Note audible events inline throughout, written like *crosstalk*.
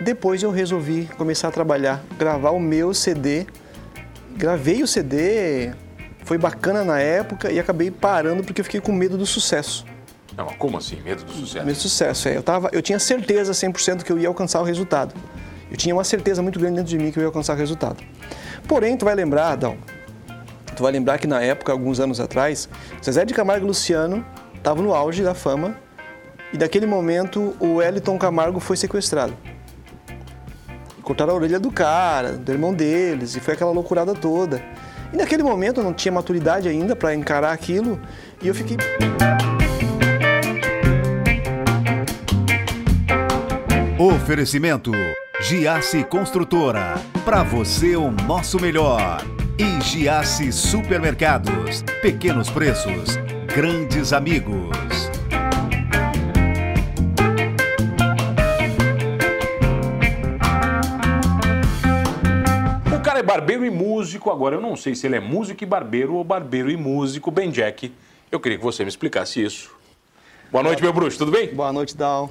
depois eu resolvi começar a trabalhar, gravar o meu CD. Gravei o CD, foi bacana na época e acabei parando porque eu fiquei com medo do sucesso. Não, como assim? Medo do sucesso? Medo do sucesso, é. Eu, tava, eu tinha certeza 100% que eu ia alcançar o resultado. Eu tinha uma certeza muito grande dentro de mim que eu ia alcançar o resultado. Porém, tu vai lembrar, Adão, tu vai lembrar que na época, alguns anos atrás, Zezé de Camargo e Luciano estavam no auge da fama e daquele momento o Wellington Camargo foi sequestrado. Cortaram a orelha do cara, do irmão deles, e foi aquela loucurada toda. E naquele momento eu não tinha maturidade ainda para encarar aquilo e eu fiquei. Oferecimento Giasse Construtora. Para você o nosso melhor. E Giasse Supermercados. Pequenos preços, grandes amigos. Barbeiro e músico, agora eu não sei se ele é músico e barbeiro ou barbeiro e músico, Ben Jack. Eu queria que você me explicasse isso. Boa noite, meu bruxo, tudo bem? Boa noite, Dal.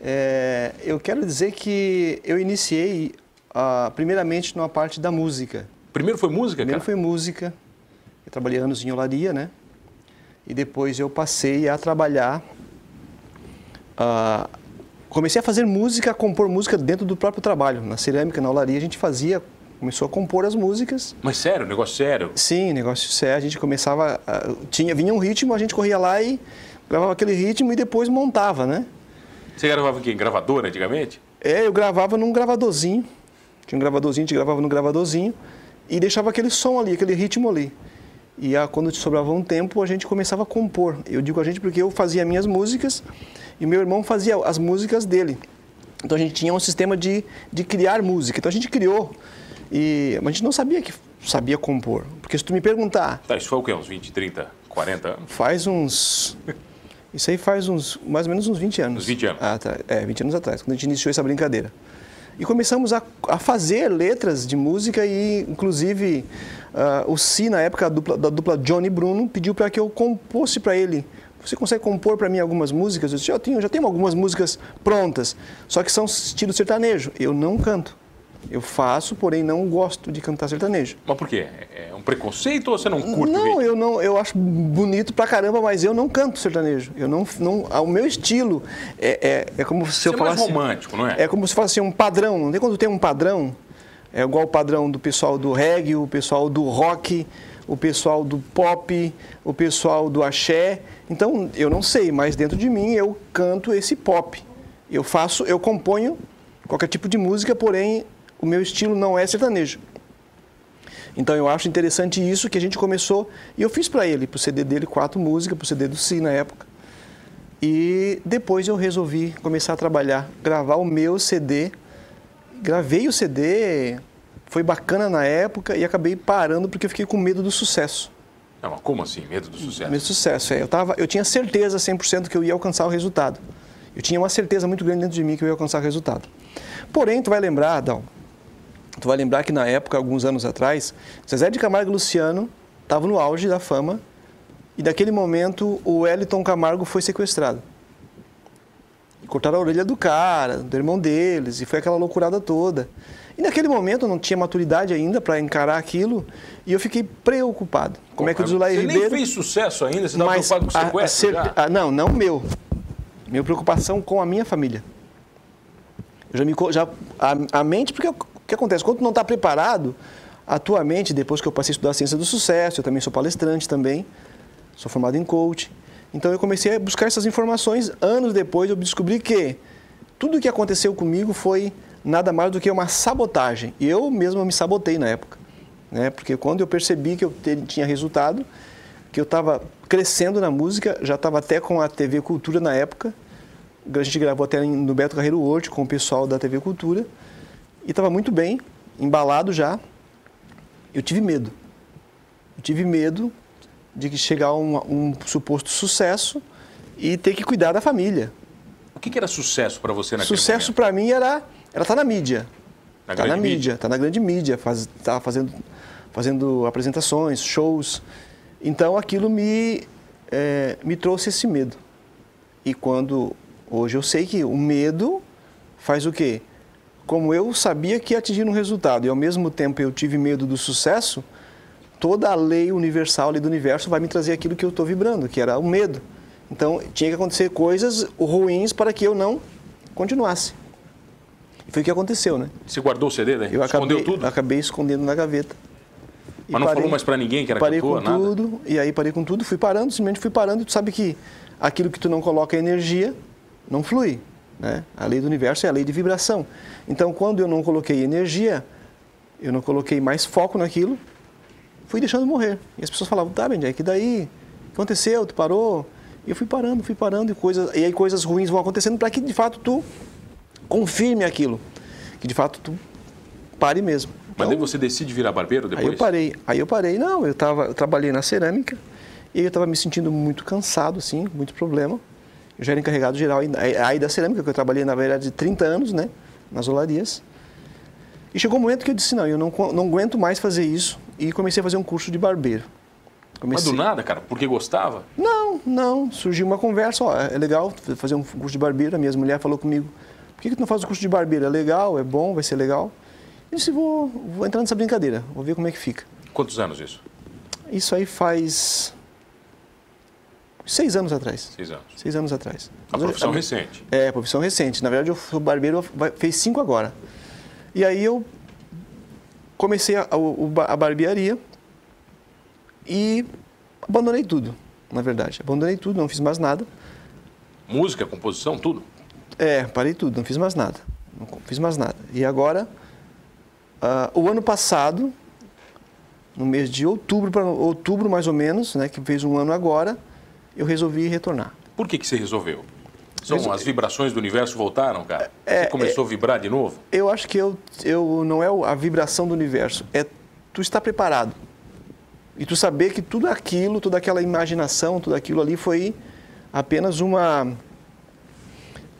É, eu quero dizer que eu iniciei ah, primeiramente numa parte da música. Primeiro foi música, Primeiro cara? foi música. Eu trabalhei anos em olaria, né? E depois eu passei a trabalhar. ah, comecei a fazer música, a compor música dentro do próprio trabalho. Na cerâmica, na olaria, a gente fazia, começou a compor as músicas. Mas sério, negócio sério. Sim, negócio sério. A gente começava, a- tinha vinha um ritmo, a gente corria lá e gravava aquele ritmo e depois montava, né? Você gravava aqui em gravadora antigamente? É, eu gravava num gravadorzinho. Tinha um gravadorzinho, a gente gravava num gravadorzinho e deixava aquele som ali, aquele ritmo ali. E ah, quando sobrava um tempo, a gente começava a compor. Eu digo a gente porque eu fazia minhas músicas e meu irmão fazia as músicas dele. Então a gente tinha um sistema de, de criar música. Então a gente criou, e, mas a gente não sabia que sabia compor. Porque se tu me perguntar, Tá, isso foi o quê? Uns 20, 30, 40 anos? faz uns. Isso aí faz uns mais ou menos uns 20 anos. Uns 20 anos. Ah, tá. É, 20 anos atrás, quando a gente iniciou essa brincadeira. E começamos a, a fazer letras de música e, inclusive, ah, o Si, na época, dupla, da dupla Johnny Bruno, pediu para que eu composse para ele. Você consegue compor para mim algumas músicas? Eu disse, eu tenho, já tenho algumas músicas prontas, só que são estilo sertanejo. Eu não canto. Eu faço, porém não gosto de cantar sertanejo. Mas por quê? É um preconceito ou você não curte Não, eu não, eu acho bonito pra caramba, mas eu não canto sertanejo. Eu não, não, ah, o meu estilo é, é, é como se Você eu é falasse. romântico, não é? É como se fosse um padrão. Não tem quando tem um padrão? É igual o padrão do pessoal do reggae, o pessoal do rock, o pessoal do pop, o pessoal do axé. Então, eu não sei, mas dentro de mim eu canto esse pop. Eu faço, eu componho qualquer tipo de música, porém o meu estilo não é sertanejo. Então eu acho interessante isso que a gente começou e eu fiz para ele, pro CD dele quatro músicas, pro CD do Si na época. E depois eu resolvi começar a trabalhar, gravar o meu CD. Gravei o CD, foi bacana na época e acabei parando porque eu fiquei com medo do sucesso. Não, mas como assim? Medo do sucesso? Medo do sucesso, é. Eu, tava, eu tinha certeza 100% que eu ia alcançar o resultado. Eu tinha uma certeza muito grande dentro de mim que eu ia alcançar o resultado. Porém, tu vai lembrar, Adão, tu vai lembrar que na época, alguns anos atrás, Zezé de Camargo e Luciano estavam no auge da fama e daquele momento o Wellington Camargo foi sequestrado. Cortaram a orelha do cara, do irmão deles, e foi aquela loucurada toda. E naquele momento eu não tinha maturidade ainda para encarar aquilo e eu fiquei preocupado. Como é que o Você Ribeiro... nem fez sucesso ainda, você estava preocupado com o a- a sequestro já? a- não, não meu. Minha preocupação com a minha família. Eu já me já a, a mente, porque o que acontece? Quando tu não está preparado, a tua mente, depois que eu passei a estudar a ciência do sucesso, eu também sou palestrante também, sou formado em coaching. Então eu comecei a buscar essas informações. Anos depois eu descobri que tudo o que aconteceu comigo foi nada mais do que uma sabotagem. E eu mesmo me sabotei na época. Né? Porque quando eu percebi que eu tinha resultado, que eu estava crescendo na música, já estava até com a TV Cultura na época. A gente gravou até no Beto Carreiro World com o pessoal da TV Cultura. E estava muito bem, embalado já. Eu tive medo. Eu tive medo de que chegar a um, um suposto sucesso e ter que cuidar da família. O que, que era sucesso para você naquele Sucesso para mim era ela tá na mídia. Na tá na mídia? mídia, tá na grande mídia, faz, tá fazendo, fazendo apresentações, shows. Então aquilo me, eh, me trouxe esse medo. E quando hoje eu sei que o medo faz o quê? Como eu sabia que ia atingir um resultado e ao mesmo tempo eu tive medo do sucesso, toda a lei universal, a lei do universo vai me trazer aquilo que eu estou vibrando, que era o medo. Então tinha que acontecer coisas ruins para que eu não continuasse. E foi o que aconteceu, né? Você guardou o CD, né? Eu Escondeu acabei, tudo? acabei escondendo na gaveta. Mas não parei- falou mais pra ninguém que era parei cantor, com nada? tudo, e aí parei com tudo, fui parando, simplesmente fui parando, e tu sabe que aquilo que tu não coloca energia, não flui, né? A lei do universo é a lei de vibração. Então, quando eu não coloquei energia, eu não coloquei mais foco naquilo, fui deixando morrer. E as pessoas falavam, tá, Benjamin, que daí? O que aconteceu? Tu parou? E eu fui parando, fui parando, e, coisas, e aí coisas ruins vão acontecendo para que, de fato, tu confirme aquilo. Que, de fato, tu pare mesmo. Mas Então, daí você decide virar barbeiro depois? Aí eu parei. Aí eu parei. Não, eu, tava, eu trabalhei na cerâmica e eu estava me sentindo muito cansado, assim, muito problema. Eu já era encarregado geral aí- aí da cerâmica, que eu trabalhei, na verdade, de 30 anos, né? Nas olarias. E chegou um momento que eu disse, não, eu não, não aguento mais fazer isso. E comecei a fazer um curso de barbeiro. Mas Comecei... do nada, cara? Porque gostava? Não, não. Surgiu uma conversa, ó, é legal fazer um curso de barbeiro. A minha mulher falou comigo, por que, que tu não faz o curso de barbeiro? É legal, é bom, vai ser legal. Eu disse, vou, vou entrar nessa brincadeira, vou ver como é que fica. Quantos anos isso? Isso aí faz seis anos atrás. Seis anos. Seis anos atrás. A profissão a- recente. É, profissão recente. Na verdade, eu sou barbeiro, fez cinco agora. E aí eu comecei a, ba- a barbearia e abandonei tudo, na verdade. Abandonei tudo, não fiz mais nada. Música, composição, tudo? É, parei tudo, não fiz mais nada. Não fiz mais nada. E agora, ah, o ano passado, no mês de outubro, para outubro mais ou menos, né, que fez um ano agora, eu resolvi retornar. Por que, que você resolveu? São Resol- as vibrações do universo voltaram, cara? É, você começou a vibrar de novo? Eu acho que eu, eu não é a vibração do universo, é tu estar preparado. E tu saber que tudo aquilo, toda aquela imaginação, tudo aquilo ali foi apenas uma.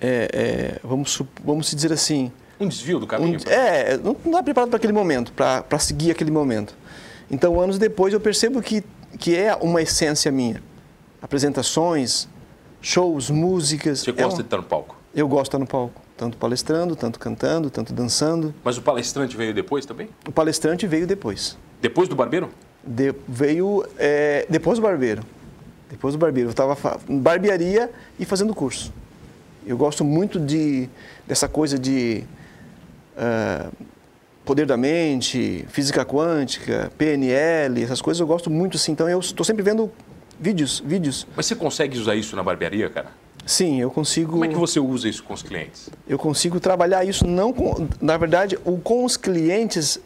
é, é, vamos, vamos dizer assim. Um desvio do um- caminho? é, não estava preparado para aquele momento, para seguir aquele momento. Então, anos depois, eu percebo que, que é uma essência minha. Apresentações, shows, músicas. Você é gosta um- de estar no palco? Eu gosto de estar no palco, tanto palestrando, tanto cantando, tanto dançando. Mas o palestrante veio depois também? O palestrante veio depois. Depois do barbeiro? De- veio é, depois do barbeiro. Depois do barbeiro. Eu estava em barbearia e fazendo curso. Eu gosto muito de, dessa coisa de ah, poder da mente, física quântica, PNL, essas coisas eu gosto muito assim. Então eu estou sempre vendo vídeos, vídeos. Mas você consegue usar isso na barbearia, cara? Sim, eu consigo. Como é que você usa isso com os clientes? eu consigo trabalhar isso não com, na verdade o com os clientes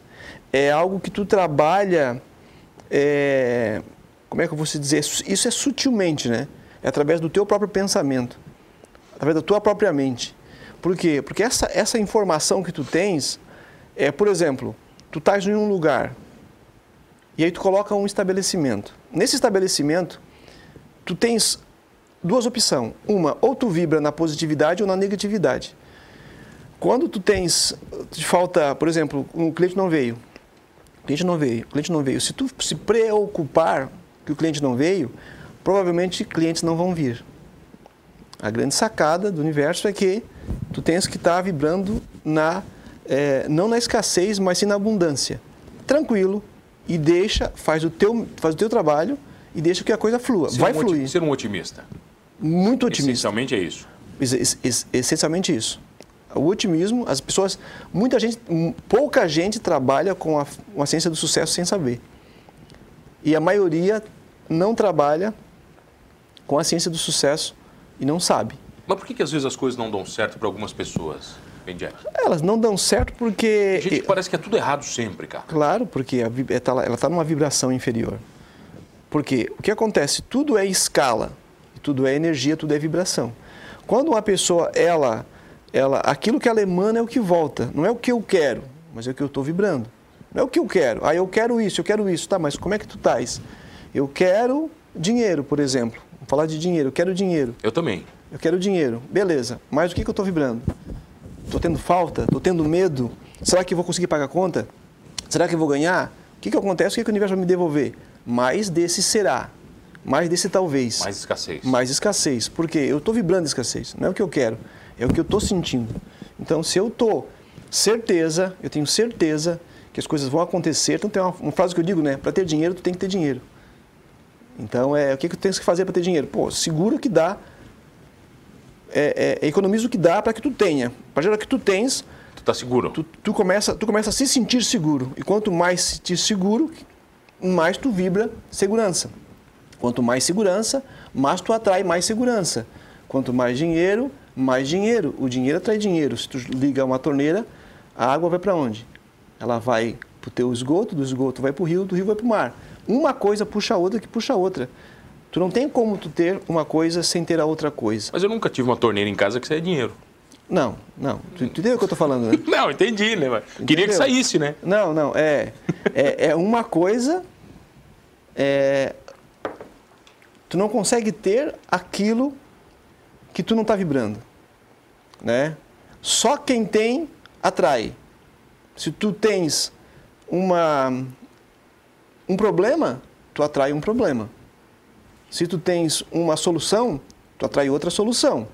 é algo que tu trabalha é, como é que eu vou se dizer isso é sutilmente né é através do teu próprio pensamento através da tua própria mente por quê porque essa essa informação que tu tens é por exemplo tu estás em um lugar e aí tu coloca um estabelecimento nesse estabelecimento tu tens duas opções. Uma, ou tu vibra na positividade ou na negatividade. Quando tu tens, te falta, por exemplo, um cliente não veio, o cliente não veio, cliente não veio. Se tu se preocupar que o cliente não veio, provavelmente clientes não vão vir. A grande sacada do universo é que tu tens que estar vibrando na, eh, não na escassez, mas sim na abundância. Tranquilo e deixa, faz o teu, faz o teu trabalho e deixa que a coisa flua. Ser Vai um fluir. Ser um otimista. Muito otimista. Essencialmente é isso. Ex- ex- essencialmente isso. O otimismo, as pessoas, muita gente, pouca gente trabalha com a, com a ciência do sucesso sem saber. E a maioria não trabalha com a ciência do sucesso e não sabe. Mas por que, que às vezes as coisas não dão certo para algumas pessoas, Elas não dão certo porque. Gente parece que é tudo errado sempre, cara. Claro, porque a é, tá ela está numa vibração inferior. Porque o que acontece? Tudo é escala, tudo é energia, tudo é vibração. Quando uma pessoa, ela, ela, aquilo que ela emana é o que volta. Não é o que eu quero, mas é o que eu estou vibrando. Não é o que eu quero. Ah, eu quero isso, eu quero isso. Tá, mas como é que tu estás? Eu quero dinheiro, por exemplo. Vamos falar de dinheiro. Eu quero dinheiro. Eu também. Eu quero dinheiro. Beleza. Mas o que, que eu estou vibrando? Estou tendo falta? Estou tendo medo? Será que eu vou conseguir pagar a conta? Será que eu vou ganhar? O que, que acontece? O que, que o universo vai me devolver? Mais desse será. Mais desse talvez. Mais escassez. Mais escassez. Por quê? Eu estou vibrando escassez. Não é o que eu quero. É o que eu estou sentindo. Então, se eu estou certeza, eu tenho certeza que as coisas vão acontecer. Então tem uma, uma frase que eu digo, né? Para ter dinheiro, tu tem que ter dinheiro. Então, é, o que, que tu tens que fazer para ter dinheiro? Pô, segura o que dá, é, é, economiza o que dá para que tu tenha. Para gerar o que tu tens, Tu tá seguro? tu, tu, começa, tu começa a se sentir seguro. E quanto mais se sentir seguro, mais tu vibra segurança. Quanto mais segurança, mais tu atrai mais segurança. Quanto mais dinheiro, mais dinheiro. O dinheiro atrai dinheiro. Se tu liga uma torneira, a água vai para onde? Ela vai para o teu esgoto, do esgoto vai para o rio, do rio vai para o mar. Uma coisa puxa a outra que puxa a outra. Tu não tem como tu ter uma coisa sem ter a outra coisa. Mas eu nunca tive uma torneira em casa que saia dinheiro. Não, não. Tu, tu entendeu o que eu estou falando, né? *laughs* Não, entendi, né? mas Queria que Entendeu? saísse, né? Não, não, é, é, é uma coisa. é, tu não consegue ter aquilo que tu não está vibrando, né? Só quem tem atrai. Se tu tens uma um problema, tu atrai um problema. Se tu tens uma solução, tu atrai outra solução.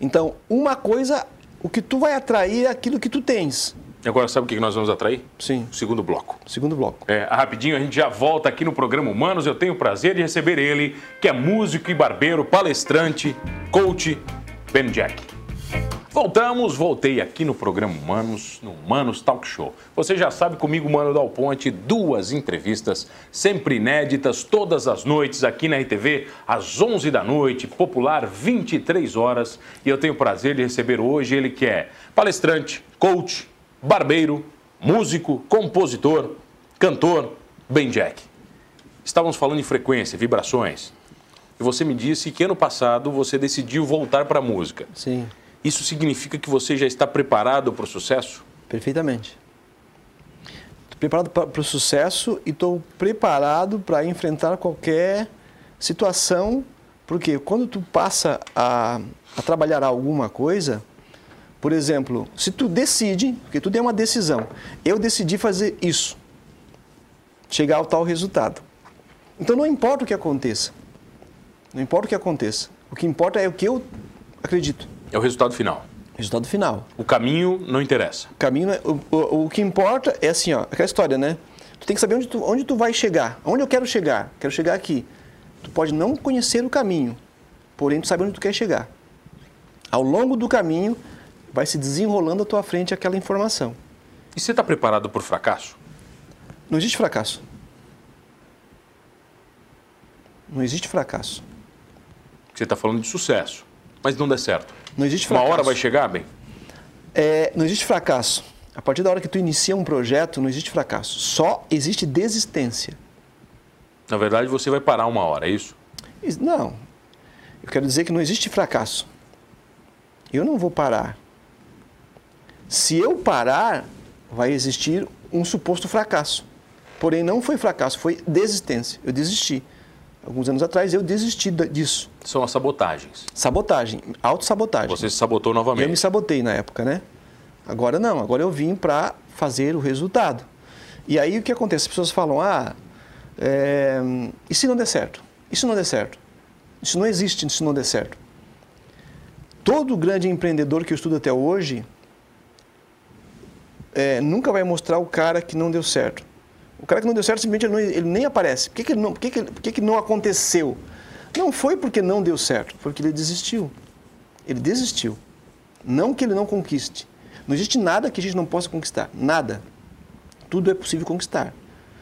Então, uma coisa, o que tu vai atrair é aquilo que tu tens. E agora sabe o que nós vamos atrair? Sim. O segundo bloco. Segundo bloco. É, rapidinho, a gente já volta aqui no programa Humanos. Eu tenho o prazer de receber ele, que é músico e barbeiro, palestrante, coach, Ben Jack. Voltamos, voltei aqui no programa Humanos, no Humanos Talk Show. Você já sabe comigo, Mano Dal Ponte, duas entrevistas sempre inéditas, todas as noites aqui na RTV, às 11 da noite, popular 23 horas. E eu tenho o prazer de receber hoje ele que é palestrante, coach, barbeiro, músico, compositor, cantor, Ben Jack. Estávamos falando em frequência, vibrações. E você me disse que ano passado você decidiu voltar para a música. Sim, Isso significa que você já está preparado para o sucesso? perfeitamente. Estou preparado para o sucesso e estou preparado para enfrentar qualquer situação, porque quando tu passa a, a trabalhar alguma coisa, por exemplo, se tu decide, porque tudo é uma decisão, eu decidi fazer isso, chegar ao tal resultado. Então não importa o que aconteça, não importa o que aconteça, o que importa é o que eu acredito, É o resultado final. resultado final. O caminho não interessa. O caminho, não é- o, o, o que importa é assim, ó, aquela história, né? Tu tem que saber onde tu, onde tu vai chegar, onde eu quero chegar. Quero chegar aqui. Tu pode não conhecer o caminho, porém tu sabe onde tu quer chegar. Ao longo do caminho, vai se desenrolando à tua frente aquela informação. E você está preparado para o fracasso? Não existe fracasso. Não existe fracasso. Você está falando de sucesso, mas não der certo. Não existe Uma fracasso. hora vai chegar, bem? É, não existe fracasso. A partir da hora que tu inicia um projeto, não existe fracasso. Só existe desistência. Na verdade, você vai parar uma hora, é isso? Is- Não. Eu quero dizer que não existe fracasso. Eu não vou parar. Se eu parar, vai existir um suposto fracasso. Porém, não foi fracasso, foi desistência. Eu desisti. Alguns anos atrás, eu desisti disso. São as sabotagens. Sabotagem, autossabotagem. Você se sabotou Eu me novamente. sabotei na época, né? Agora não, agora eu vim para fazer o resultado. E aí o que acontece? As pessoas falam, ah, é, e se não der certo? E se não der certo? Isso não existe se não der certo. Todo grande empreendedor que eu estudo até hoje é, nunca vai mostrar o cara que não deu certo. O cara que não deu certo, simplesmente ele, não- ele nem aparece. Por que, que, ele não, por que, que, por que, que não aconteceu? Não foi porque não deu certo, foi porque ele desistiu. Ele desistiu. Não que ele não conquiste. Não existe nada que a gente não possa conquistar. Nada. Tudo é possível conquistar.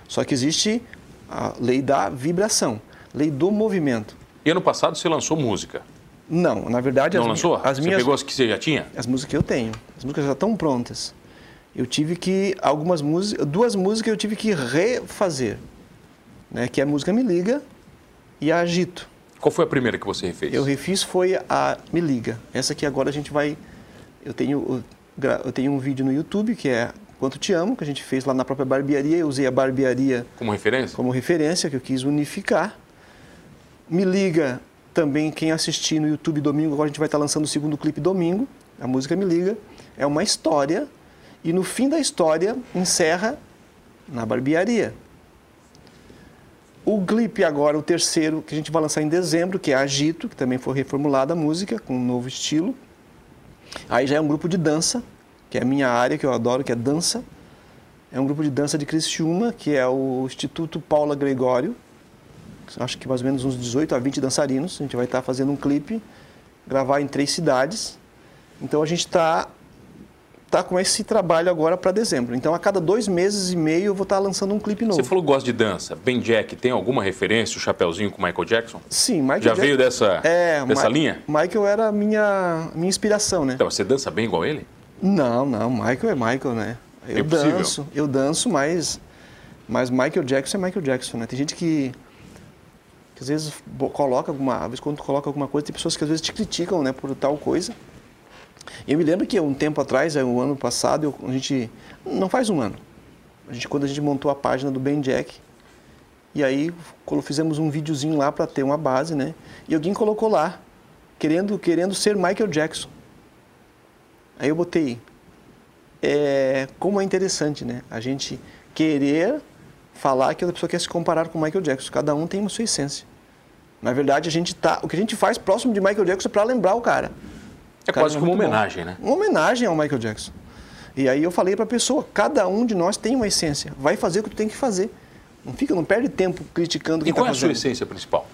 Só que existe a lei da vibração, lei do movimento. E ano passado você lançou música. Não, na verdade, Não as, lançou? mi- as você minhas pegou as que você já tinha? as músicas que eu tenho, as músicas já estão prontas. Eu tive que algumas músicas, duas músicas eu tive que refazer, né? Que é a música Me Liga e a Agito. Qual foi a primeira que você refez? Eu refiz foi a Me Liga. Essa aqui agora a gente vai. Eu tenho, eu tenho um vídeo no YouTube que é Quanto Te Amo, que a gente fez lá na própria barbearia. Eu usei a barbearia Como referência? como referência, que eu quis unificar. Me Liga também, quem assistir no YouTube domingo, agora a gente vai estar lançando o segundo clipe domingo. A música Me Liga. É uma história. E no fim da história, encerra na barbearia. O clipe agora, o terceiro, que a gente vai lançar em dezembro, que é Agito, que também foi reformulada a música, com um novo estilo. Aí já é um grupo de dança, que é a minha área, que eu adoro, que é dança. É um grupo de dança de Criciúma, que é o Instituto Paula Gregório. Acho que mais ou menos uns 18 a 20 dançarinos. A gente vai estar fazendo um clipe, gravar em três cidades. Então a gente está tá com esse trabalho agora para dezembro. Então a cada dois meses e meio eu vou estar lançando um clipe novo. Você falou que gosta de dança. Ben Jack, tem alguma referência, o chapeuzinho com Michael Jackson? Sim, Michael Já Jackson- veio dessa, É, dessa Ma- linha? Michael era a minha, minha inspiração, né? Então, você dança bem igual ele? Não, não, Michael é Michael, né? Eu Impossível. danço, eu danço, mas, mas Michael Jackson é Michael Jackson, né? Tem gente que, que às vezes coloca alguma, às vezes quando coloca alguma coisa, tem pessoas que às vezes te criticam, né, por tal coisa. Eu me lembro que um tempo atrás, é, um ano passado, eu- a gente, não faz um ano, a gente, quando a gente montou a página do Ben Jack, e aí fizemos um videozinho lá para ter uma base, né? E alguém colocou lá, querendo, querendo ser Michael Jackson. Aí eu botei, é, como é interessante, né? A gente querer falar que a pessoa quer se comparar com Michael Jackson. Cada um tem uma sua essência. Na verdade, a gente tá, o que a gente faz próximo de Michael Jackson é para lembrar o cara. É quase que uma muito bom. homenagem, né? Uma homenagem ao Michael Jackson. E aí eu falei para a pessoa, cada um de nós tem uma essência. Vai fazer o que tu tem que fazer. Não fica, não perde tempo criticando E quem qual está é a sua fazendo. essência principal?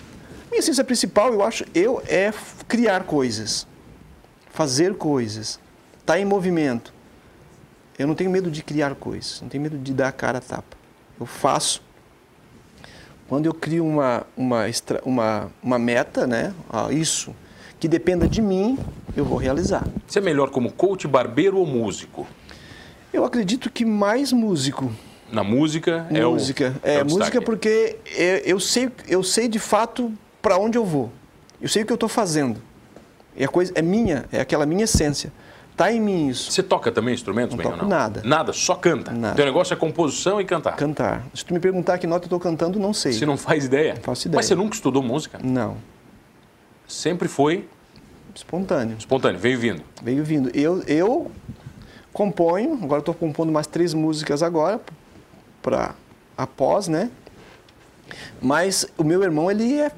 Minha essência principal, eu acho, eu é criar coisas, fazer coisas, estar em movimento. Eu não tenho medo de criar coisas, não tenho medo de dar a cara a tapa. Eu faço. Quando eu crio uma, uma, uma, uma meta, né? Ah, isso, que dependa de mim, eu vou realizar. Você é melhor como coach, barbeiro ou músico? Eu acredito que mais músico. Na música é o música. é, É, o música destaque. porque é, eu sei, eu sei de fato para onde eu vou. Eu sei o que eu estou fazendo. E a coisa é minha, é aquela minha essência. Tá em mim isso. Você toca também instrumentos, Não toco não? nada. Nada, só canta. Nada. Teu negócio é composição e cantar. Cantar. Se tu me perguntar que nota eu estou cantando, não sei. Você não faz ideia? faço ideia. Mas você nunca estudou música? Não. Sempre foi Espontâneo. espontâneo, veio vindo. Veio vindo. Eu, eu componho, agora estou compondo mais três músicas agora, para após, né? Mas o meu irmão, ele é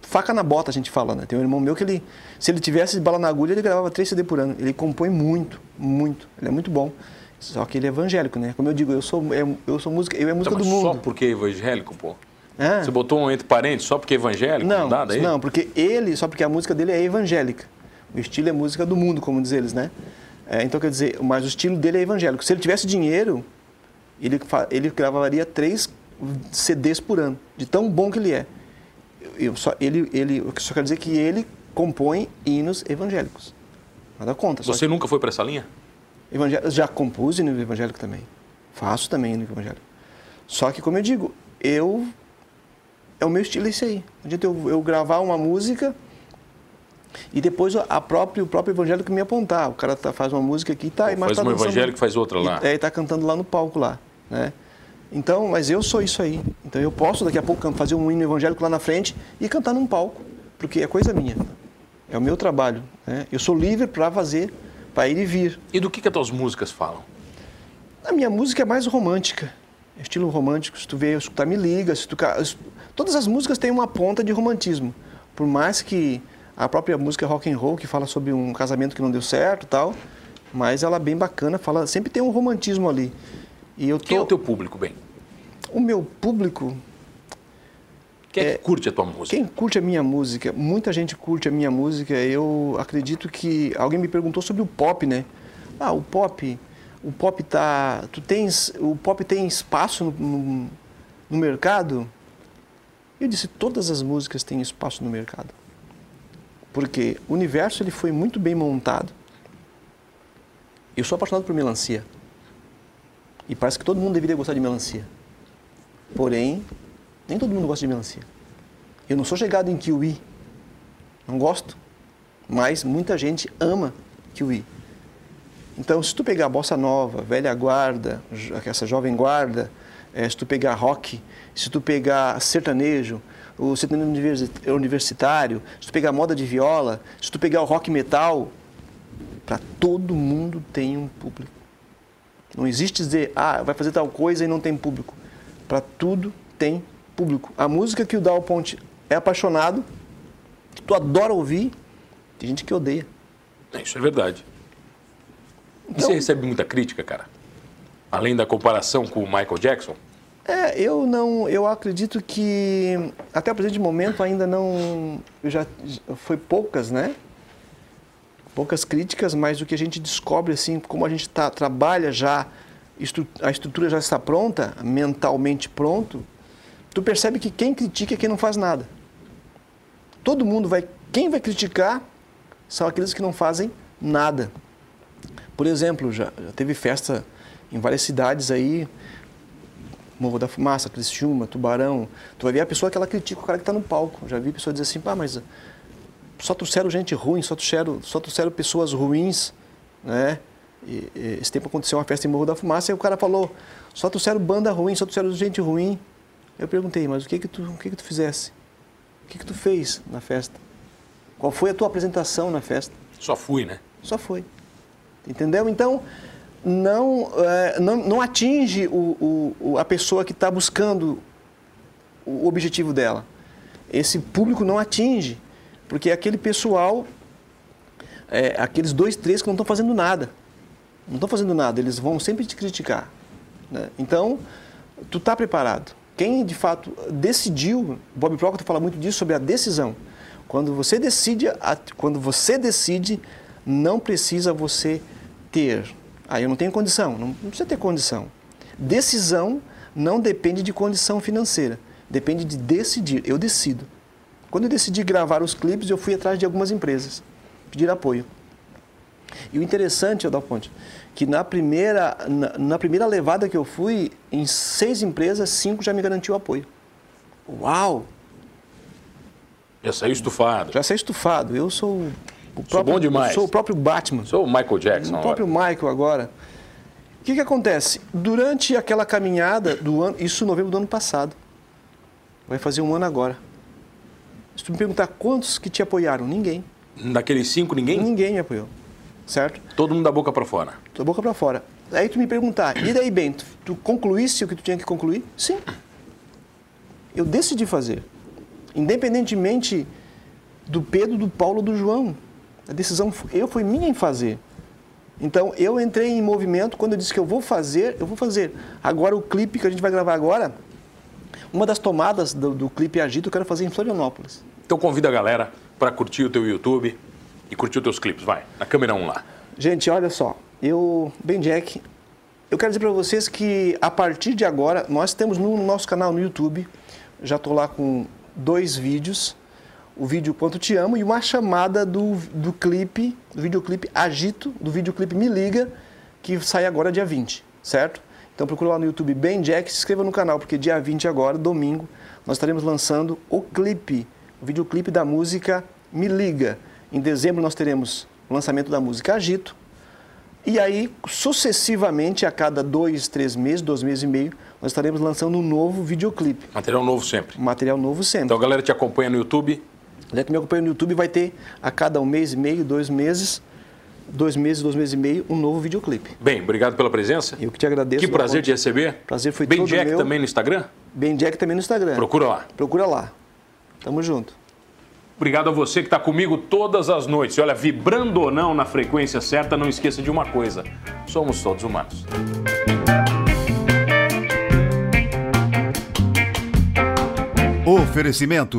faca na bota, a gente fala, né? Tem um irmão meu que ele, se ele tivesse bala na agulha, ele gravava três CD por ano. Ele compõe muito, muito. Ele é muito bom. Só que ele é evangélico, né? Como eu digo, eu sou, eu, eu sou música, eu é música Tá, mas do mundo. só porque é evangélico, pô. É. Você botou um entre parênteses só porque é evangélico? Não, dá daí? não, porque ele, só porque a música dele é evangélica. O estilo é música do mundo, como diz eles, né? É, então, quer dizer, mas o estilo dele é evangélico. Se ele tivesse dinheiro, ele, ele gravaria três CDs por ano, de tão bom que ele é. Eu só, ele, ele, eu só quero dizer que ele compõe hinos evangélicos. Nada contra. só Você nunca foi para essa linha? evangé- já compus hino evangélico também. Faço também hino evangélico. Só que, como eu digo, eu é o meu estilo esse aí. Não adianta eu, eu gravar uma música e depois a próprio, o próprio evangélico me apontar. O cara tá, faz uma música aqui e tá, Ou mas faz tá uma dançando- evangélica e faz outra lá. E, é, e tá cantando lá no palco lá, né? Então, mas eu sou isso aí. Então eu posso daqui a pouco fazer um hino evangélico lá na frente e cantar num palco, porque é coisa minha. É o meu trabalho. Né? Eu sou livre para fazer, para ir e vir. E do que, que as tuas músicas falam? A minha música é mais romântica. É estilo romântico. Se tu vê, escutar Me Liga, se tu... Todas as músicas têm uma ponta de romantismo. Por mais que a própria música rock and roll, que fala sobre um casamento que não deu certo e tal, mas ela é bem bacana, fala, sempre tem um romantismo ali. E eu tô... Quem é o teu público, bem? o meu público, Quem é, É, que curte a tua música? quem curte a minha música, muita gente curte a minha música. Eu acredito que alguém me perguntou sobre o pop, né? Ah, o pop, o pop tá, tu tens, o pop tem espaço no, no, no mercado? Eu disse, todas as músicas têm espaço no mercado. Porque o universo ele foi muito bem montado. Eu sou apaixonado por melancia. E parece que todo mundo deveria gostar de melancia. Porém, nem todo mundo gosta de melancia. Eu não sou chegado em kiwi. Não gosto. Mas muita gente ama kiwi. Então, se tu pegar bossa nova, velha guarda, essa jovem guarda, eh, se tu pegar rock, se tu pegar sertanejo, o sertanejo universi- universitário, se tu pegar moda de viola, se tu pegar o rock metal, para todo mundo tem um público. Não existe dizer, ah, vai fazer tal coisa e não tem público. Para tudo tem público. A música que o Dal Ponte é apaixonado, que tu adora ouvir, tem gente que odeia. É, Isso é verdade. E você recebe muita crítica, cara? Além da comparação com o Michael Jackson? É, eu não, eu acredito que até o presente momento ainda não, já foi poucas, né? Poucas críticas, mas o que a gente descobre assim, como a gente tá, trabalha já, a estrutura já está pronta, mentalmente pronto, tu percebe que quem critica é quem não faz nada. Todo mundo vai, quem vai criticar são aqueles que não fazem nada. Por exemplo, já, já teve festa em várias cidades aí, Morro da Fumaça, Criciúma, Tubarão. Tu vai ver a pessoa que ela critica o cara que está no palco. Já vi pessoa dizer assim, pá, mas só trouxeram gente ruim, só trouxeram, só trouxeram pessoas ruins, né? E, e, esse tempo aconteceu uma festa em Morro da Fumaça e o cara falou, só trouxeram banda ruim, só trouxeram gente ruim. Eu perguntei, mas o que que tu, o que que tu fizesse? O que que tu fez na festa? Qual foi a tua apresentação na festa? Só fui, né? Só foi. Entendeu? Então, não, é, não, não atinge o, o, a pessoa que está buscando o objetivo dela. Esse público não atinge, porque é aquele pessoal, é, aqueles dois, três que não estão fazendo nada. Não estão fazendo nada, eles vão sempre te criticar. Né? Então, tu está preparado. Quem de fato decidiu, Bob Proctor fala muito disso sobre a decisão. Quando você decide, quando você decide, não precisa você ter Aí eu não tenho condição, não precisa ter condição. Decisão não depende de condição financeira, depende de decidir. Eu decido. Quando eu decidi gravar os clipes, eu fui atrás de algumas empresas, pedir apoio. E o interessante, Adal Ponte, que na primeira, na, na, primeira levada que eu fui, em seis empresas, cinco já me garantiu apoio. Uau! Já saiu estufado. Já saiu estufado. Eu sou o próprio, sou bom demais. Sou o próprio Batman. Sou o Michael Jackson. O próprio Michael agora. O que, que acontece? Durante aquela caminhada do ano, isso em novembro do ano passado, vai fazer um ano agora. Se tu me perguntar quantos que te apoiaram, ninguém. Daqueles cinco, ninguém? Ninguém me apoiou, certo? Todo mundo da boca para fora? Da boca para fora. Aí tu me perguntar, e daí, Bento, tu concluísse o que tu tinha que concluir? Sim. Eu decidi fazer. Independentemente do Pedro, do Paulo, do João. A decisão eu foi minha em fazer. Então eu entrei em movimento quando eu disse que eu vou fazer, eu vou fazer. Agora o clipe que a gente vai gravar agora, uma das tomadas do, do clipe Agito eu quero fazer em Florianópolis. Então convida a galera para curtir o teu YouTube e curtir os teus clipes, vai, na câmera 1 lá. Gente, olha só, eu, Ben Jack, eu quero dizer para vocês que a partir de agora, nós temos no nosso canal no YouTube, já estou lá com dois vídeos, o vídeo Quanto Te Amo e uma chamada do, do clipe, do videoclipe Agito, do videoclipe Me Liga, que sai agora dia 20, certo? Então procura lá no YouTube Ben Jack, se inscreva no canal, porque dia 20 agora, domingo, nós estaremos lançando o clipe, o videoclipe da música Me Liga. Em dezembro nós teremos o lançamento da música Agito. E aí, sucessivamente, a cada dois, três meses, dois meses e meio, nós estaremos lançando um novo videoclipe. Material novo sempre. Material novo sempre. Então a galera te acompanha no YouTube, né, que me acompanha no YouTube vai ter a cada um mês e meio, dois meses, dois meses, dois meses e meio, um novo videoclipe. Bem, obrigado pela presença. Eu que te agradeço. Que prazer de receber. Prazer foi Bem todo Jack meu. também no Instagram? Bem Jack também no Instagram. Procura lá. Procura lá. Tamo junto. Obrigado a você que está comigo todas as noites. E olha, vibrando ou não na frequência certa, não esqueça de uma coisa: somos todos humanos. Oferecimento